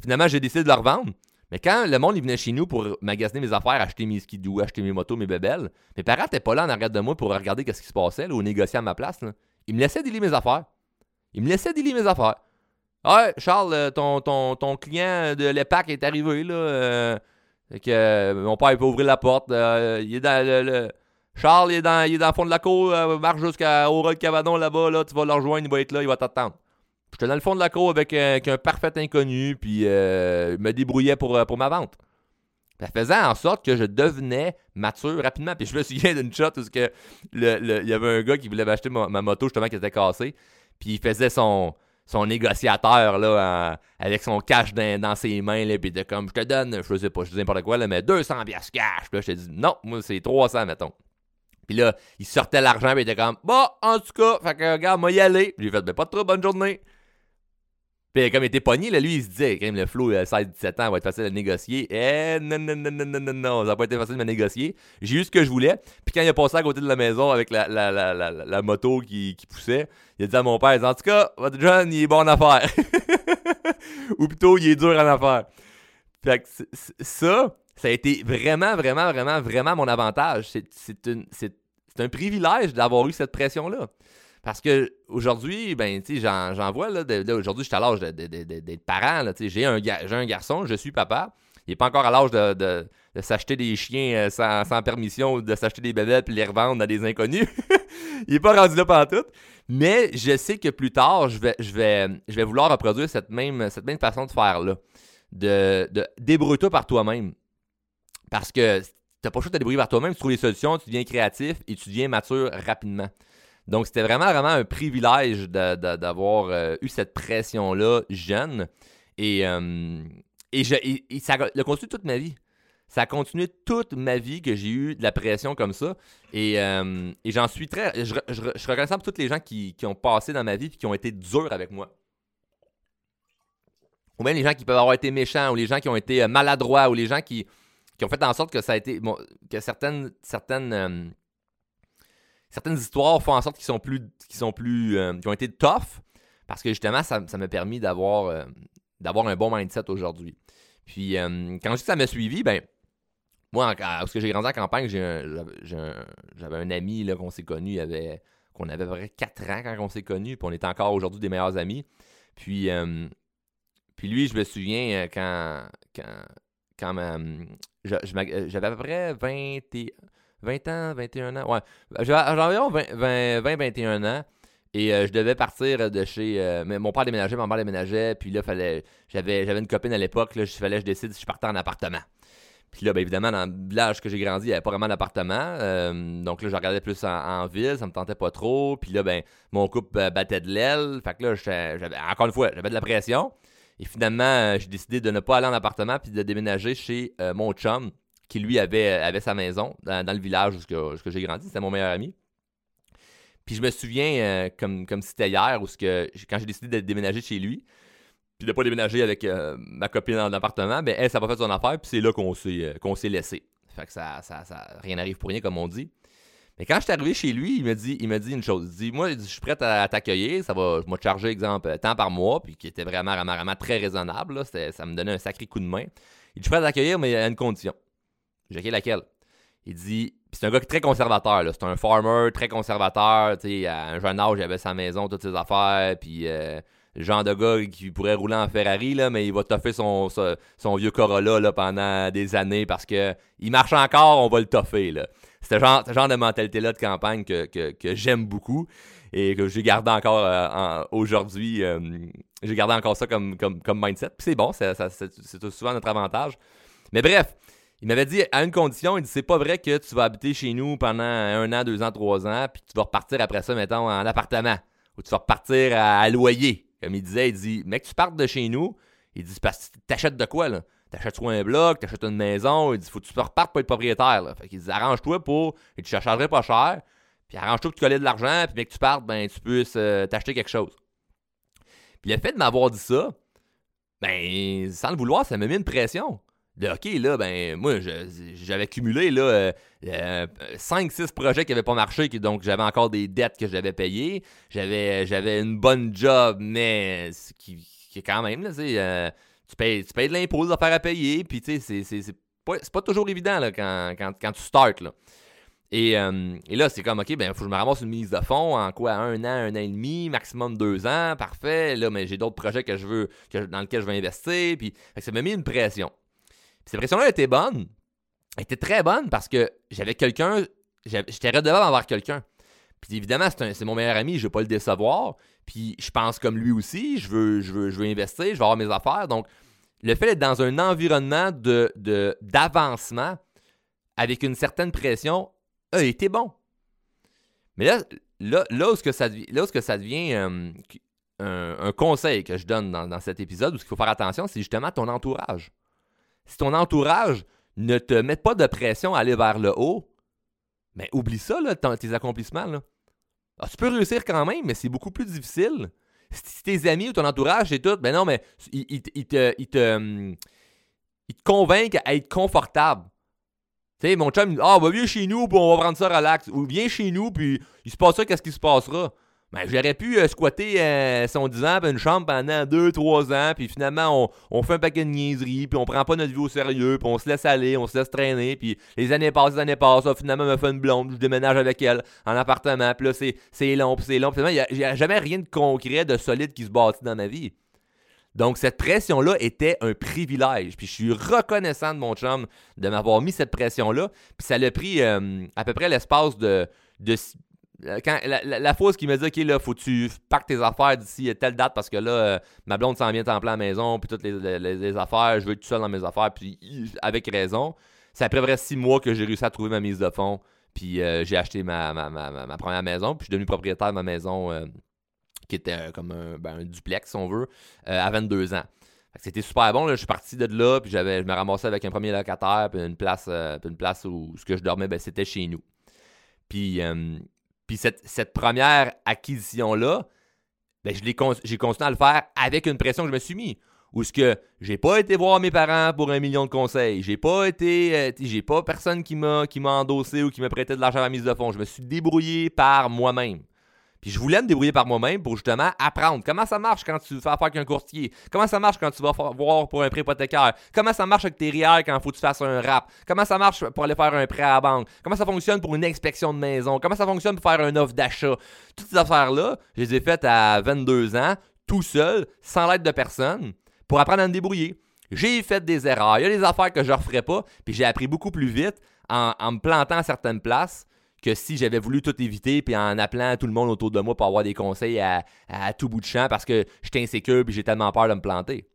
Finalement, j'ai décidé de le revendre. Mais quand le monde il venait chez nous pour magasiner mes affaires, acheter mes skidoo, acheter mes motos, mes bébelles, mes parents n'étaient pas là en arrière de moi pour regarder ce qui se passait ou négocier à ma place. Ils me laissaient délier mes affaires. Ils me laissaient délier mes affaires. Ouais, Charles, euh, ton, ton, ton client de l'EPAC est arrivé, là. euh, fait que euh, mon père il peut ouvrir la porte. il est dans le, le- Charles, il est dans, il est dans le fond de la cour, marche jusqu'au Rôle Cavanon là-bas, là, tu vas le rejoindre, il va être là, il va t'attendre. J'étais dans le fond de la cour avec, un parfait inconnu, puis euh, me débrouillais pour, pour ma vente. Ça faisait en sorte que je devenais mature rapidement. Puis je me souviens d'une shot où que il y avait un gars qui voulait m'acheter ma, ma moto justement qui était cassée. Puis il faisait son, négociateur là, avec son cash dans, ses mains. Là, puis il était comme, je te donne, je sais pas, je dis n'importe quoi, là, mais 200 piastres cash. Puis là, je te dis, non, moi c'est 300, mettons. Puis là, il sortait l'argent, puis il était comme, bon, en tout cas, fait que, regarde, moi y aller. Puis j'ai fait, ben, pas de trop, bonne journée. Puis comme il était pogné, là, lui, il se disait, quand même, le flow, 16-17 ans, va être facile à négocier. Eh, non, non, non, non, non, non, non, ça n'a pas été facile de me négocier. J'ai eu ce que je voulais. Puis quand il a passé à côté de la maison avec la, la, la, la, la- moto qui, poussait, il a dit à mon père, en tout cas, votre jeune, il est bon en affaires. Ou plutôt, il est dur en affaires. Fait que ça, ça a été vraiment, vraiment, vraiment, vraiment mon avantage. C'est un privilège d'avoir eu cette pression-là. Parce que aujourd'hui, ben, j'en vois, là, aujourd'hui, je suis à l'âge d'être parent, j'ai un, garçon, je suis papa. Il n'est pas encore à l'âge de, s'acheter des chiens euh, sans, permission ou de s'acheter des bébés puis les revendre à des inconnus. il n'est pas rendu là pendant tout. Mais je sais que plus tard, je vais vouloir reproduire cette même, cette même façon de faire-là. De, de débrouille-toi par toi-même. Parce que t'as pas le choix de te débrouiller par toi-même, tu trouves les solutions, tu deviens créatif et tu deviens mature rapidement. Donc, c'était vraiment, vraiment un privilège d'avoir euh, eu cette pression-là jeune. Et, euh, et, je, ça a continué toute ma vie. Ça a continué toute ma vie que j'ai eu de la pression comme ça. Et, euh, et j'en suis très. Je, je, je tous les gens qui, qui ont passé dans ma vie et qui ont été durs avec moi. Ou même les gens qui peuvent avoir été méchants, ou les gens qui ont été maladroits, ou les gens qui, qui ont fait en sorte que ça a été. que certaines. certaines certaines histoires font en sorte qu'ils sont plus. Qui sont plus. euh, ont été tough. Parce que justement, ça ça m'a permis d'avoir euh, d'avoir un bon mindset aujourd'hui. Puis euh, quand je dis que ça m'a suivi, ben moi, parce que j'ai grandi en campagne, j'avais un, ami qu'on s'est connu, avait, qu'on avait à peu près 4 ans quand on s'est connu, puis on est encore aujourd'hui des meilleurs amis. Puis, puis lui, je me souviens quand, quand, quand j'avais à peu près 20, 20 ans, 21 ans. Ouais, j'avais environ 20, 20, 21 ans. Et euh, je devais partir de chez. Euh, mais mon père déménageait, mon père déménageait. Puis là, fallait, j'avais, j'avais une copine à l'époque. Il fallait que je décide si je partais en appartement. Puis là, bien évidemment, dans village que j'ai grandi, il n'y avait pas vraiment d'appartement. Euh, donc là, je regardais plus en, ville, ça me tentait pas trop. Puis là, ben, mon couple battait de l'aile. Fait que là, j'avais, encore une fois, j'avais de la pression. Et finalement, j'ai décidé de ne pas aller en appartement puis de déménager chez mon chum, qui lui avait, avait sa maison dans, le village où, j'ai grandi. C'était mon meilleur ami. Puis je me souviens, euh, comme, comme c'était hier, où que, quand j'ai décidé de déménager chez lui, puis de pas déménager avec euh, ma copine dans l'appartement, ben elle, ça n'a pas fait son affaire, puis c'est là qu'on s'est, euh, qu'on s'est laissé. Fait que ça, ça, ça, rien n'arrive pour rien, comme on dit. Mais quand je suis arrivé chez lui, il me dit, il me dit une chose. Il dit, moi, je suis prêt à, t'accueillir, ça va, je te charger, exemple, tant par mois, puis qui était vraiment, vraiment, vraiment très raisonnable. Là, ça me donnait un sacré coup de main. Il dit, je suis prêt à t'accueillir, mais il y a une condition. J'ai dit, laquelle? Il dit, c'est un gars très conservateur, c'est un farmer très conservateur, tu un jeune âge, il avait sa maison, toutes ses affaires, puis euh, le genre de gars qui pourrait rouler en Ferrari, mais il va toffer son, vieux Corolla pendant des années parce que il marche encore, on va le toffer. C'est ce genre, genre de mentalité-là de campagne que, j'aime beaucoup et que j'ai gardé encore euh, aujourd'hui. Euh, j'ai gardé encore ça comme, comme, mindset. Puis c'est bon, c'est souvent notre avantage. Mais bref, il m'avait dit à une condition, il dit c'est pas vrai que tu vas habiter chez nous pendant un an, deux ans, trois ans, puis tu vas repartir après ça, mettons, en appartement. Ou tu vas repartir à, loyer. Comme il disait, il dit Mec, tu partes de chez nous. Il dit parce que t'achètes de quoi là? T'achètes soit un bloc, t'achètes une maison, il dit faut que tu repartes pour être propriétaire. Là. Fait qu'il dit arrange-toi pour. Et tu chargerais pas cher. Puis arrange-toi pour que tu de l'argent, puis mec, tu partes, ben tu puisses euh, t'acheter quelque chose. Puis le fait de m'avoir dit ça, ben, sans le vouloir, ça m'a mis une pression de là, ben, moi, j'avais cumulé là, 5-6 euh, euh, projets qui n'avaient pas marché, donc j'avais encore des dettes que j'avais payées. J'avais, une bonne job, mais qui, qui quand même, là, euh, tu, payes, tu payes de l'impôt, des affaires à payer, puis tu sais, c'est, pas, pas, toujours évident là, quand, quand, quand tu startes. Là. Et, et, là, c'est comme, OK, ben, faut que je me ramasse une mise de fonds en quoi? Un an, un an et demi, maximum deux ans, parfait. Là, mais j'ai d'autres projets que je veux, dans lesquels je veux investir. Puis, ça m'a mis une pression cette pression-là était bonne. Elle était très bonne parce que j'avais quelqu'un, j'étais redevable envers quelqu'un. Puis évidemment, c'est mon meilleur ami, je ne veux pas le décevoir. Puis je pense comme lui aussi, je veux, investir, je veux avoir mes affaires. Donc, le fait d'être dans un environnement d'avancement de, avec une certaine pression a été bon. Mais là, là, où, là que devient euh, un, conseil que je donne dans, dans cet épisode, où il faut faire attention, c'est justement ton entourage si ton entourage ne te met pas de pression à aller vers le haut, ben, oublie ça, là, tes accomplissements. Là. Ah, tu peux réussir quand même, mais c'est beaucoup plus difficile. Si tes amis ou ton entourage et tout, ben non, mais hum, ils te convainquent à être confortable. Tu sais, mon chum, Ah, va viens chez nous, puis on va prendre ça relax. Ou viens chez nous, puis il se passera qu'est-ce qui se passera. Ben, j'aurais pu euh, squatter euh, son divan une chambre pendant 2-3 ans, puis finalement, on, fait un paquet de niaiseries, puis on prend pas notre vie au sérieux, puis on se laisse aller, on se laisse traîner, puis les années passent, les années passent, finalement, me fait une blonde, je déménage avec elle en appartement, puis là, c'est long, puis c'est long, puis finalement, il n'y a, jamais rien de concret, de solide qui se bâtit dans ma vie. Donc, cette pression-là était un privilège. Puis je suis reconnaissant de mon chum de m'avoir mis cette pression-là. Puis ça l'a pris euh, à peu près l'espace de, de quand, la, la, fois qui me dit, OK, là, faut que tu packes tes affaires d'ici telle date parce que là, euh, ma blonde s'en vient en plein à la maison, puis toutes les, affaires, je veux être tout seul dans mes affaires, puis avec raison. C'est après vrai six mois que j'ai réussi à trouver ma mise de fonds, puis euh, j'ai acheté ma, ma, première maison, puis je suis devenu propriétaire de ma maison qui était comme un, ben, un, duplex, si on veut, à 22 ans. C'était super bon, je suis parti de là, puis j'avais, je me ramassais avec un premier locataire, puis une place, une place où ce que je dormais, ben, c'était chez nous. Puis puis cette, première acquisition-là, ben, j'ai continué à le faire avec une pression que je me suis mis. Où ce que j'ai pas été voir mes parents pour un million de conseils. J'ai pas été. Euh, j'ai pas personne qui m'a qui m'a endossé ou qui m'a prêté de l'argent à la mise de fonds. Je me suis débrouillé par moi-même. Je voulais me débrouiller par moi-même pour justement apprendre. Comment ça marche quand tu fais affaire avec un courtier, comment ça marche quand tu vas voir pour un prêt hypothécaire, comment ça marche avec tes RIER quand il faut que tu fasses un rap, comment ça marche pour aller faire un prêt à la banque, comment ça fonctionne pour une inspection de maison, comment ça fonctionne pour faire un offre d'achat? Toutes ces affaires-là, je les ai faites à 22 ans, tout seul, sans l'aide de personne, pour apprendre à me débrouiller. J'ai fait des erreurs. Il y a des affaires que je ne referais pas, puis j'ai appris beaucoup plus vite en, en me plantant à certaines places que si j'avais voulu tout éviter puis en appelant tout le monde autour de moi pour avoir des conseils à, tout bout de champ parce que j'étais insécure puis j'ai tellement peur de me planter.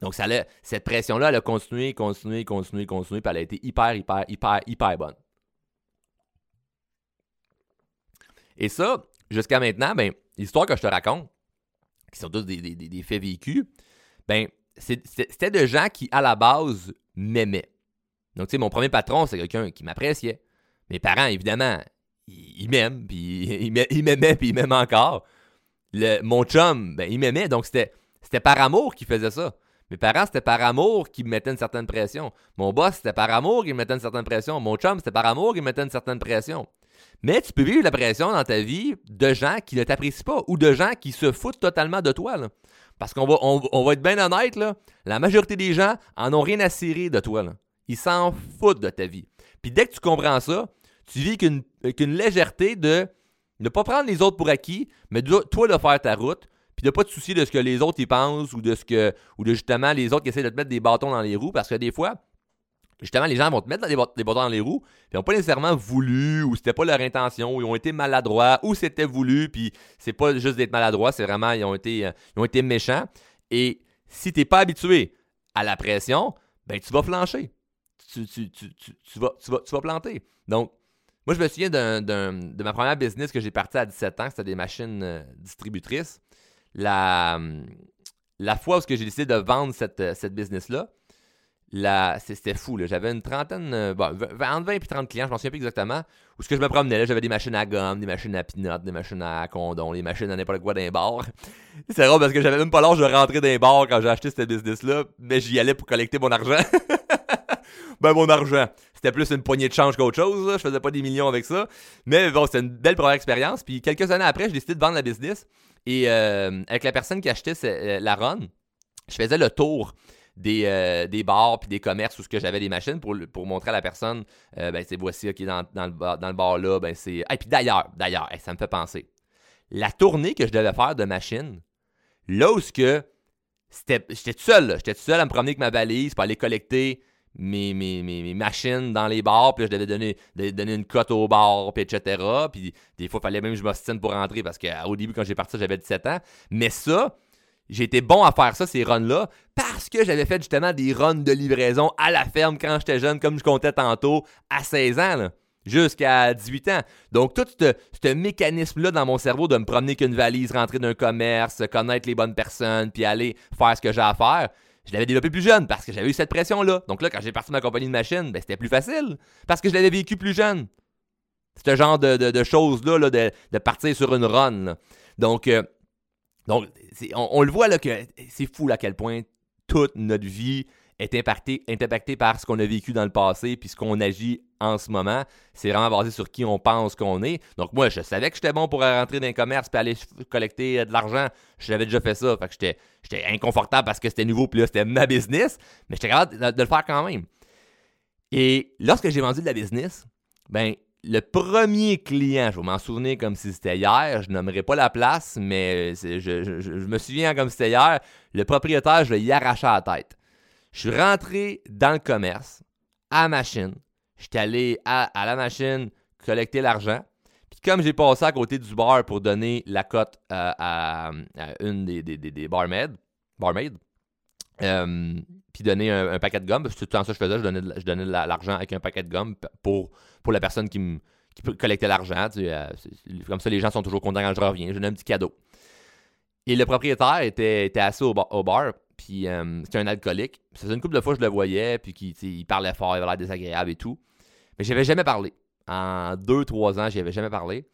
Donc ça cette pression-là, elle a continué, continué, continué, continué, puis elle a été hyper, hyper, hyper, hyper bonne. Et ça, jusqu'à maintenant, ben, l'histoire que je te raconte, qui sont tous des, faits vécus, ben, c'était de gens qui, à la base, m'aimaient. Donc, tu sais, mon premier patron, c'est quelqu'un qui m'appréciait. Mes parents, évidemment, ils m'aiment, puis ils m'aimaient, puis ils m'aiment encore. Mon chum, ben, il m'aimait, donc c'était, par amour qu'il faisait ça. Mes parents, c'était par amour qu'ils me mettaient une certaine pression. Mon boss, c'était par amour qu'il me mettait une certaine pression. Mon chum, c'était par amour qu'il me mettait une certaine pression. Mais tu peux vivre la pression dans ta vie de gens qui ne t'apprécient pas ou de gens qui se foutent totalement de toi. Parce qu'on va, être bien honnête, là, la majorité des gens en ont rien à cirer de toi. Ils s'en foutent de ta vie. Puis dès que tu comprends ça, tu vis avec une, légèreté de ne pas prendre les autres pour acquis, mais de, toi de faire ta route, puis de pas te soucier de ce que les autres y pensent ou de ce que ou de justement les autres qui essaient de te mettre des bâtons dans les roues parce que des fois justement les gens vont te mettre des, bâtons dans les roues puis n'ont pas nécessairement voulu ou c'était pas leur intention ou ils ont été maladroits ou c'était voulu puis c'est pas juste d'être maladroit c'est vraiment ils ont été euh, ils ont été méchants. Et si t'es pas habitué à la pression ben tu vas flancher. Tu, tu, tu, tu vas, vas, vas planter. Donc moi, je me souviens de ma première business que j'ai parti à 17 ans, c'était des machines euh, distributrices. La, la fois où j'ai décidé de vendre cette, euh, business-là, c'était fou. J'avais une trentaine, euh, bon, entre 20 et 30 clients, je m'en souviens plus exactement, où ce que je me promenais, j'avais des machines à gomme, des machines à pinot, des machines à condom, des machines à n'importe quoi d'un bar. C'est rare parce que j'avais même pas l'âge de rentrer les bars quand j'ai acheté cette business-là, mais j'y allais pour collecter mon argent. ben mon argent. C'était plus une poignée de change qu'autre chose. Je faisais pas des millions avec ça. Mais bon, c'était une belle première expérience. Puis quelques années après, j'ai décidé de vendre la business. Et euh, avec la personne qui achetait euh, la run, je faisais le tour des, euh, des bars puis des commerces où j'avais des machines pour, pour montrer à la personne ben c'est voici qui est dans, dans, le bar, dans le bar là ben c'est et puis d'ailleurs d'ailleurs ça me fait penser la tournée que je devais faire de machines là où ce que j'étais tout seul j'étais tout seul à me promener avec ma valise pour aller collecter mes, mes, machines dans les bars, puis je devais donner, donner une cote au bar, puis etc. Puis des fois, il fallait même que je m'ostine pour rentrer parce qu'au début, quand j'ai parti, j'avais 17 ans. Mais ça, j'ai été bon à faire ça, ces runs-là, parce que j'avais fait justement des runs de livraison à la ferme quand j'étais jeune, comme je comptais tantôt, à 16 ans. jusqu'à 18 ans. Donc, tout ce, mécanisme-là dans mon cerveau de me promener qu'une valise, rentrer d'un commerce, connaître les bonnes personnes, puis aller faire ce que j'ai à faire, je l'avais développé plus jeune parce que j'avais eu cette pression-là. Donc là, quand j'ai parti de ma compagnie de machine, ben, c'était plus facile parce que je l'avais vécu plus jeune. Ce genre de, choses-là, là, de, partir sur une run. Donc, euh, donc on, le voit là que c'est fou à quel point toute notre vie est impacté, par ce qu'on a vécu dans le passé puis ce qu'on agit en ce moment. C'est vraiment basé sur qui on pense qu'on est. Donc moi, je savais que j'étais bon pour rentrer dans un commerce puis aller collecter de l'argent. J'avais déjà fait ça. Fait que j'étais, inconfortable parce que c'était nouveau puis là, c'était ma business. Mais j'étais capable de, le faire quand même. Et lorsque j'ai vendu de la business, ben le premier client, je vais m'en souvenir comme si c'était hier, je nommerai pas la place, mais je, je, me souviens comme si c'était hier, le propriétaire, je lui arraché la tête. Je suis rentré dans le commerce, à machine. J'étais allé à, la machine collecter l'argent. Puis comme j'ai passé à côté du bar pour donner la cote euh, à, une des, barmaids, euh, puis donner un, paquet de gomme, parce que tout le temps ça je faisais, je donnais, l'argent avec un paquet de gomme pour, la personne qui, collecter l'argent. Euh, comme ça, les gens sont toujours contents quand je reviens. Je donne un petit cadeau. Et le propriétaire était, assis au bar puis euh, c'était un alcoolique. Ça faisait une couple de fois que je le voyais, puis qu'il il parlait fort, il avait l'air désagréable et tout. Mais j'avais jamais parlé. En deux, trois ans, j'y avais jamais parlé.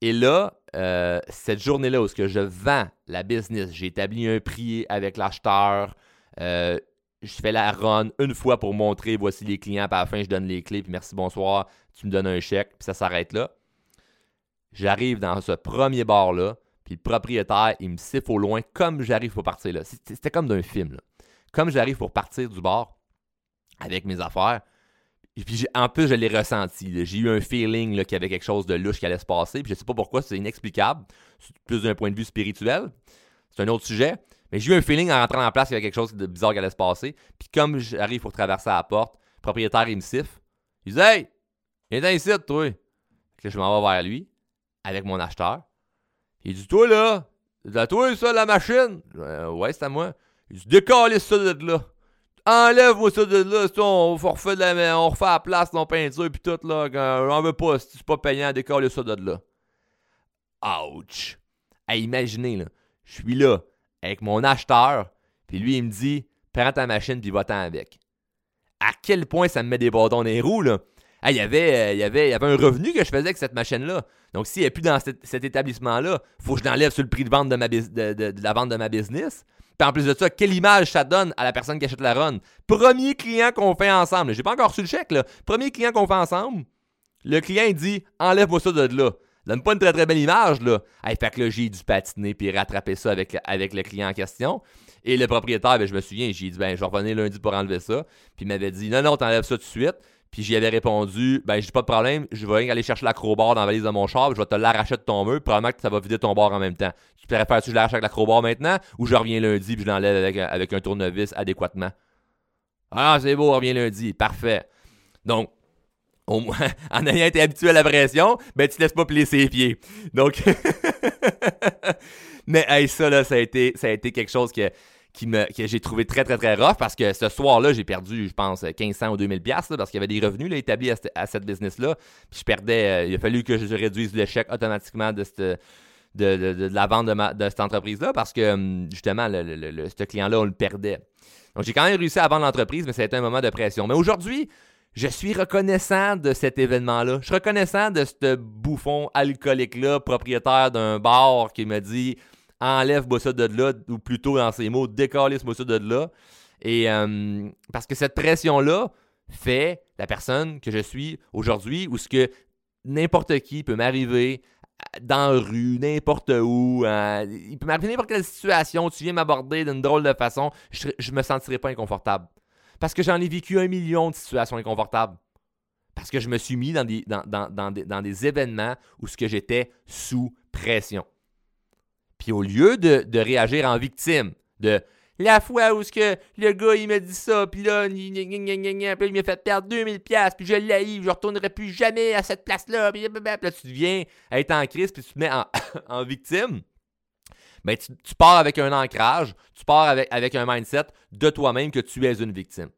Et là, euh, cette journée-là où que je vends la business, j'ai établi un prix avec l'acheteur. Euh, je fais la run une fois pour montrer voici les clients, puis à la fin, je donne les clés, puis merci, bonsoir, tu me donnes un chèque, puis ça s'arrête là. J'arrive dans ce premier bar-là, puis le propriétaire, il me siffle au loin comme j'arrive pour partir là. C'était comme d'un film. Là. Comme j'arrive pour partir du bar avec mes affaires, et puis en plus, je l'ai ressenti. J'ai eu un feeling qu'il y avait quelque chose de louche qui allait se passer. Puis je sais pas pourquoi, c'est inexplicable. Plus d'un point de vue spirituel. C'est un autre sujet. Mais j'ai eu un feeling en rentrant en place qu'il y avait quelque chose de bizarre qui allait se passer. Puis comme j'arrive pour traverser la porte, le propriétaire, il me siffle. Il dit Hey, viens ici, toi. Je m'en vais vers lui avec mon acheteur. Il dit Toi là, c'est à toi ça, la machine euh, Ouais, c'est à moi. Il dit Décalez ça de là. Enlève-moi ça de là, on, refait la, on refait la place, peinture, puis tout, là. J'en veux pas, si c'est pas payant, décoller ça de là. Ouch! Hey, imaginez, là, je suis là, avec mon acheteur, puis lui, il me dit, prends ta machine, puis va-t'en avec. À quel point ça me met des bâtons dans les roues, là? Il y avait, euh, y avait, un revenu que je faisais avec cette machine-là. Donc, s'il n'est plus dans cet, établissement-là, faut que je l'enlève sur le prix de vente de, ma, de la vente de ma business en plus de ça, quelle image ça donne à la personne qui achète la run? Premier client qu'on fait ensemble. J'ai pas encore reçu le chèque, là. Premier client qu'on fait ensemble. Le client, dit Enlève-moi ça de là. Donne pas une très très belle image, là. fait que là, j'ai dû patiner puis rattraper ça avec, le client en question. Et le propriétaire, ben, je me souviens, j'ai dit, ben, je revenir lundi pour enlever ça. Puis il m'avait dit, non, non, t'enlèves ça tout de suite. Puis j'y avais répondu, ben, j'ai pas de problème, je vais aller chercher l'acrobar dans la valise de mon char, je vais te l'arracher de ton mur, probablement que ça va vider ton bord en même temps. Tu préfères que je l'arrache avec l'acrobar maintenant ou je reviens lundi puis je l'enlève avec, avec un tournevis adéquatement? Ah, c'est beau, reviens lundi, parfait. Donc, au moins, en ayant été habitué à la pression, ben tu laisses pas plier ses pieds. Donc, mais hey, ça là, ça a été, ça a été quelque chose que que j'ai trouvé très, très, très rough parce que ce soir-là, j'ai perdu, je pense, 1500 ou 2000 pièces parce qu'il y avait des revenus là, établis à, cette business-là. Puis je perdais, euh, il a fallu que je réduise le chèque automatiquement de cette. De, la vente de, cette entreprise-là parce que hum, justement, le, ce client-là, on le perdait. Donc, j'ai quand même réussi à vendre l'entreprise, mais ça a été un moment de pression. Mais aujourd'hui, je suis reconnaissant de cet événement-là. Je suis reconnaissant de ce bouffon alcoolique-là, propriétaire d'un bar qui me dit enlève-moi ça de là, ou plutôt dans ces mots, décalisse-moi ça de là. Et euh, parce que cette pression-là fait la personne que je suis aujourd'hui, ou ce que n'importe qui peut m'arriver dans la rue, n'importe où, euh, il peut m'arriver n'importe quelle situation, tu viens m'aborder d'une drôle de façon, je, ne me sentirais pas inconfortable. Parce que j'en ai vécu un million de situations inconfortables. Parce que je me suis mis dans des, dans, dans, des, dans des événements où ce que j'étais sous pression. Puis au lieu de, réagir en victime, de la fois où que le gars il m'a dit ça, puis là, il m'a fait perdre 2000 pièces, puis je l'ai je retournerai plus jamais à cette place-là, puis là tu deviens être en crise, puis tu te mets en, victime. Ben, tu, pars avec un ancrage, tu pars avec un mindset de toi-même que tu es une victime.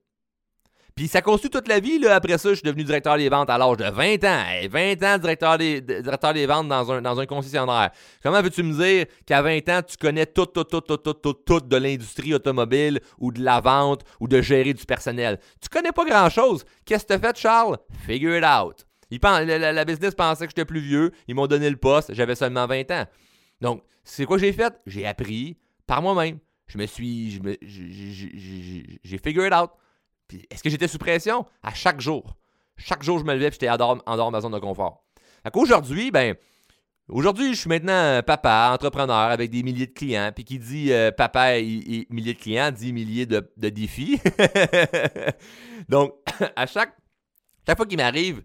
Puis ça construit toute la vie. Après ça, je suis devenu directeur des ventes à l'âge de 20 ans. 20 ans directeur des, directeur des ventes dans un, dans un concessionnaire. Comment veux-tu me dire qu'à 20 ans, tu connais tout, tout, tout, tout, tout, tout, tout de l'industrie automobile ou de la vente ou de gérer du personnel? Tu connais pas grand-chose. Qu'est-ce que tu fait, Charles? Figure it out. la, business pensait que j'étais plus vieux. Ils m'ont donné le poste. J'avais seulement 20 ans. Donc, c'est quoi j'ai fait? J'ai appris par moi-même. Je me suis. J'ai figure it out est-ce que j'étais sous pression? À chaque jour. Chaque jour, je me levais et j'étais en dehors, de ma zone de confort. Aujourd'hui, ben, Aujourd'hui, je suis maintenant papa, entrepreneur avec des milliers de clients. Puis qui dit euh, papa et, milliers de clients dit milliers de, défis. Donc, à chaque, chaque fois qu'il m'arrive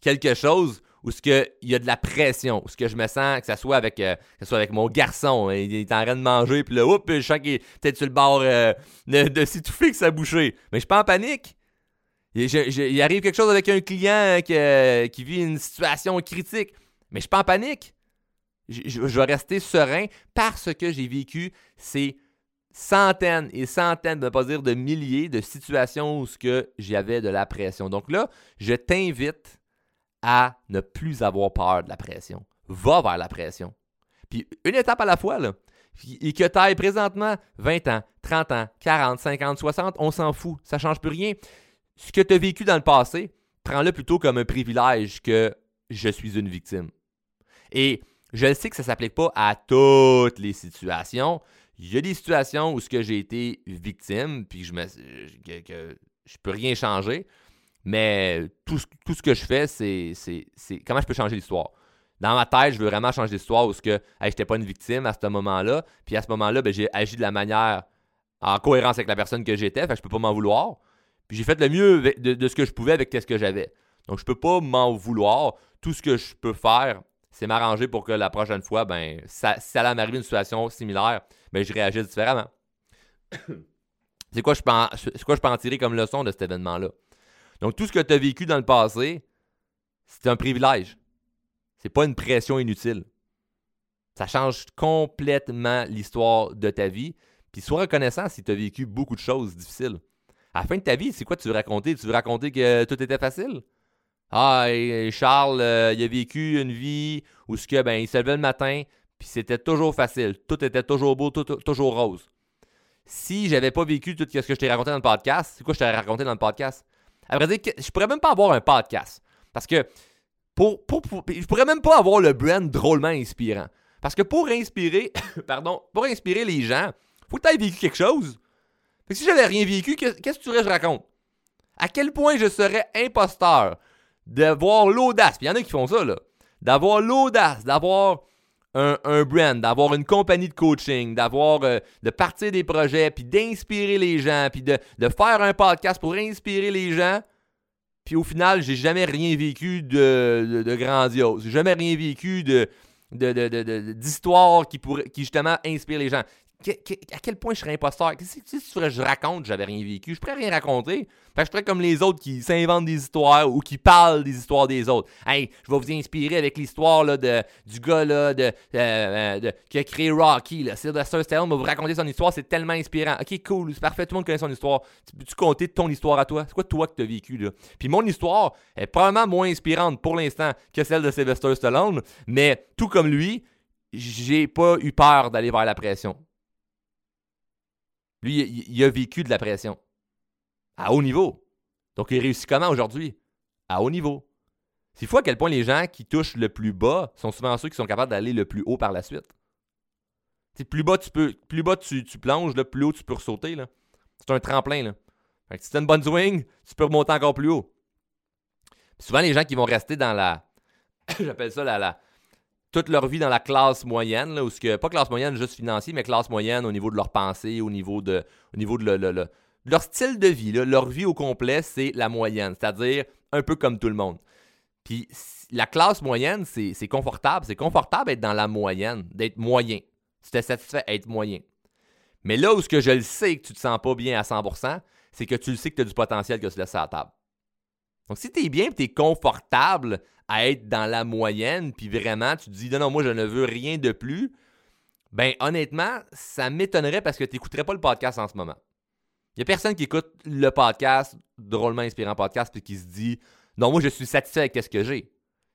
quelque chose où ce il y a de la pression, où ce que je me sens que ça soit avec euh, soit avec mon garçon, hein, il est en train de manger puis là oups, je sens qu'il est peut-être sur le bord euh, de, s'étouffer que ça bouché. Mais je suis pas en panique. Il, arrive quelque chose avec un client qui, qui vit une situation critique, mais je suis pas en panique. Je, je, vais rester serein parce que j'ai vécu ces centaines et centaines, de ne pas dire de milliers de situations où j'avais de la pression. Donc là, je t'invite à ne plus avoir peur de la pression. Va vers la pression. Puis une étape à la fois, là. Et que tu ailles présentement 20 ans, 30 ans, 40, 50, 60, on s'en fout. Ça ne change plus rien. Ce que tu as vécu dans le passé, prends-le plutôt comme un privilège que je suis une victime. Et je sais que ça ne s'applique pas à toutes les situations. Il y a des situations où ce que j'ai été victime, puis je me, que, peux rien changer. Mais tout, ce que je fais, c'est comment je peux changer l'histoire. Dans ma tête, je veux vraiment changer d'histoire où que je n'étais pas une victime à ce moment-là. Puis à ce moment-là, ben, j'ai agi de la manière en cohérence avec la personne que j'étais. Fait que je peux pas m'en vouloir. Puis j'ai fait le mieux de, ce que je pouvais avec ce que j'avais. Donc je peux pas m'en vouloir. Tout ce que je peux faire, c'est m'arranger pour que la prochaine fois, ben, si ça allait m'arriver une situation similaire, ben, je réagisse différemment. c'est quoi, je peux quoi je peux en tirer comme leçon de cet événement-là? Donc tout ce que tu as vécu dans le passé, c'est un privilège. C'est pas une pression inutile. Ça change complètement l'histoire de ta vie. Puis sois reconnaissant si tu as vécu beaucoup de choses difficiles. À la fin de ta vie, c'est quoi tu veux raconter? Tu veux raconter que tout était facile? Ah, Charles, euh, il a vécu une vie où ce que, ben, il se levait le matin, puis c'était toujours facile. Tout était toujours beau, toujours rose. Si j'avais pas vécu tout ce que je t'ai raconté dans le podcast, c'est quoi je t'ai raconté dans le podcast? À vrai dire, je pourrais même pas avoir un podcast. Parce que pour, pour, je pourrais même pas avoir le brand drôlement inspirant. Parce que pour inspirer, pardon, pour inspirer les gens, faut que tu aies vécu quelque chose. Fait que si j'avais rien vécu, qu'est-ce que tu que je raconte? À quel point je serais imposteur d'avoir l'audace, il y en a qui font ça, là, d'avoir l'audace, d'avoir un, brand, d'avoir une compagnie de coaching, d'avoir euh, de partir des projets, puis d'inspirer les gens, puis de, faire un podcast pour inspirer les gens, puis au final, j'ai jamais rien vécu de, de, grandiose. J'ai jamais rien vécu de, d'histoire qui, pourrait, qui justement inspire les gens à quel point je serais imposteur? Qu'est-ce que tu ferais je raconte, j'avais rien vécu? Je pourrais rien raconter. Fait que je ferais comme les autres qui s'inventent des histoires ou qui parlent des histoires des autres. Hey, je vais vous inspirer avec l'histoire de, du gars là, de, euh, euh, qui a créé Rocky. Sylvester Stallone va vous raconter son histoire, c'est tellement inspirant. Ok, cool, c'est parfait, tout le monde connaît son histoire. Tu peux-tu compter ton histoire à toi? C'est quoi toi que tu as vécu? Là? Puis mon histoire est probablement moins inspirante pour l'instant que celle de Sylvester Stallone, mais tout comme lui, j'ai pas eu peur d'aller vers la pression. Lui, il, a vécu de la pression. À haut niveau. Donc, il réussit comment aujourd'hui? À haut niveau. C'est fou à quel point les gens qui touchent le plus bas sont souvent ceux qui sont capables d'aller le plus haut par la suite. plus bas tu peux, plus bas tu, plonges, plus haut tu peux ressauter. C'est un tremplin. Là. si tu as une bonne swing, tu peux remonter encore plus haut. souvent, les gens qui vont rester dans la. J'appelle ça la, la, toute leur vie dans la classe moyenne, là, ou ce que, pas classe moyenne juste financier, mais classe moyenne au niveau de leur pensée, au niveau de, leur style de vie. leur vie au complet, c'est la moyenne, c'est-à-dire un peu comme tout le monde. Puis la classe moyenne, c'est confortable. C'est confortable d'être dans la moyenne, d'être moyen. Tu t'es satisfait d'être moyen. Mais là où je le sais que tu te sens pas bien à 100%, c'est que tu le sais que tu as du potentiel que tu laisses à la table. Donc si tu es bien et tu es confortable à être dans la moyenne, puis vraiment, tu te dis, non, non, moi, je ne veux rien de plus, ben honnêtement, ça m'étonnerait parce que tu n'écouterais pas le podcast en ce moment. Il n'y a personne qui écoute le podcast, drôlement inspirant podcast, puis qui se dit, non, moi, je suis satisfait avec ce que j'ai.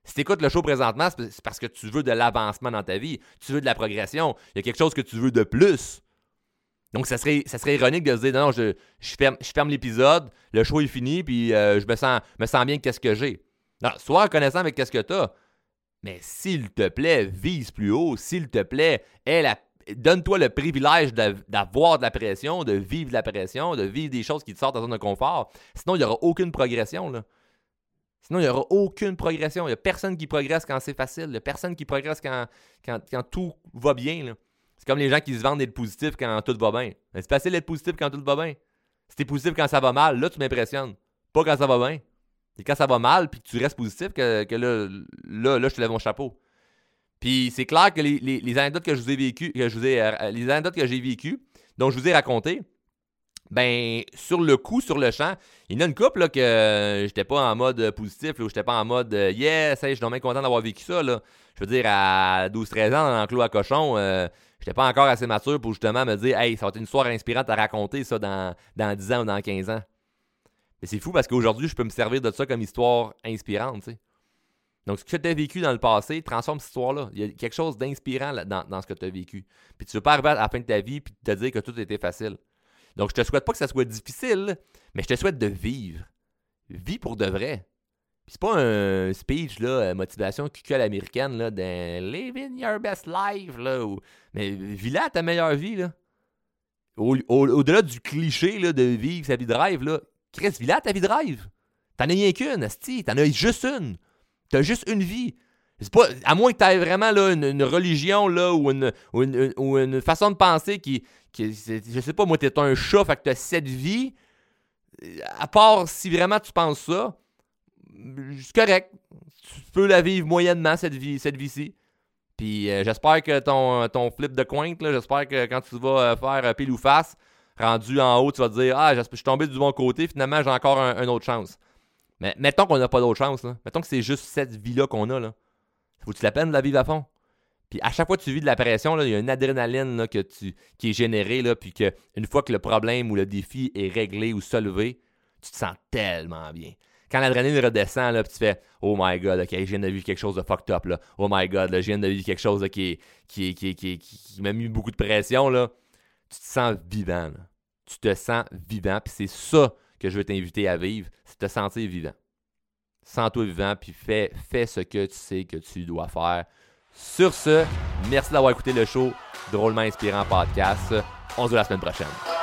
Si tu écoutes le show présentement, c'est parce que tu veux de l'avancement dans ta vie, tu veux de la progression, il y a quelque chose que tu veux de plus. Donc, ça serait, ça serait ironique de se dire, non, je, je ferme, je ferme l'épisode, le show est fini, puis euh, je me sens, me sens bien qu'est-ce que j'ai. Non, sois reconnaissant avec ce que tu as. Mais s'il te plaît, vise plus haut. S'il te plaît, donne-toi le privilège d'avoir de la pression, de vivre de la pression, de vivre des choses qui te sortent de de confort. Sinon, il n'y aura aucune progression. Là. Sinon, il n'y aura aucune progression. Il n'y a personne qui progresse quand c'est facile. Il n'y a personne qui progresse quand, quand, tout va bien. C'est comme les gens qui se vendent d'être positifs quand tout va bien. C'est facile d'être positif quand tout va bien. Si t'es positif quand ça va mal, là, tu m'impressionnes. Pas quand ça va bien. C'est quand ça va mal puis que tu restes positif que, là, là, je te lève mon chapeau. Puis c'est clair que les, anecdotes que je vous ai vécues, que je vous ai, euh, les anecdotes que j'ai vécues, dont je vous ai raconté, ben sur le coup, sur le champ, il y en a une couple là, que j'étais pas en mode positif, ou j'étais pas en mode yes, je suis bien content d'avoir vécu ça. Là. Je veux dire, à 12-13 ans dans l'enclos à cochon, euh, j'étais pas encore assez mature pour justement me dire Hey, ça va être une histoire inspirante à raconter ça dans, dans 10 ans ou dans 15 ans. Mais c'est fou parce qu'aujourd'hui, je peux me servir de ça comme histoire inspirante, Donc, ce que tu as vécu dans le passé, transforme cette histoire-là. Il y a quelque chose d'inspirant dans, ce que tu as vécu. Puis tu ne veux pas arriver à la fin de ta vie et te dire que tout était facile. Donc, je te souhaite pas que ça soit difficile, mais je te souhaite de vivre. Vis pour de vrai. Puis c'est pas un speech, là, motivation à l'américaine, là, de Living your best life, là. Mais vis là ta meilleure vie, là. Au-delà du cliché, là, de vivre sa vie de rêve, là, Chris, Villa, ta vie de rêve. T'en as rien qu'une, Asti. T'en as juste une. T'as juste une vie. pas, à moins que tu aies vraiment là, une, religion là, ou, une, ou, une, façon de penser qui, qui je sais pas, moi, t'es un chat, fait que t'as cette vie. À part si vraiment tu penses ça, c'est correct. Tu peux la vivre moyennement, cette vie cette vie-ci. Puis euh, j'espère que ton, flip de coin, j'espère que quand tu vas euh, faire euh, pile ou face, rendu en haut, tu vas te dire Ah, je suis tombé du bon côté, finalement j'ai encore une autre chance. Mais mettons qu'on n'a pas d'autre chance. Mettons que c'est juste cette vie-là qu'on a. Là. Faut-tu la peine de la vivre à fond? Puis à chaque fois que tu vis de la pression, il y a une adrénaline que tu, qui est générée, là, puis qu'une fois que le problème ou le défi est réglé ou soulevé, tu te sens tellement bien. Quand l'adrénaline redescend, là, tu fais Oh my god, ok, je viens de vivre quelque chose de fucked up. Là. Oh my god, là, je viens de vivre quelque chose qui, qui, qui, qui, m'a mis beaucoup de pression. Là. Tu te sens vivant. Tu te sens vivant, puis c'est ça que je veux t'inviter à vivre, c'est te sentir vivant. Sens-toi vivant, puis fais, fais ce que tu sais que tu dois faire. Sur ce, merci d'avoir écouté le show Drôlement Inspirant Podcast. On se voit la semaine prochaine.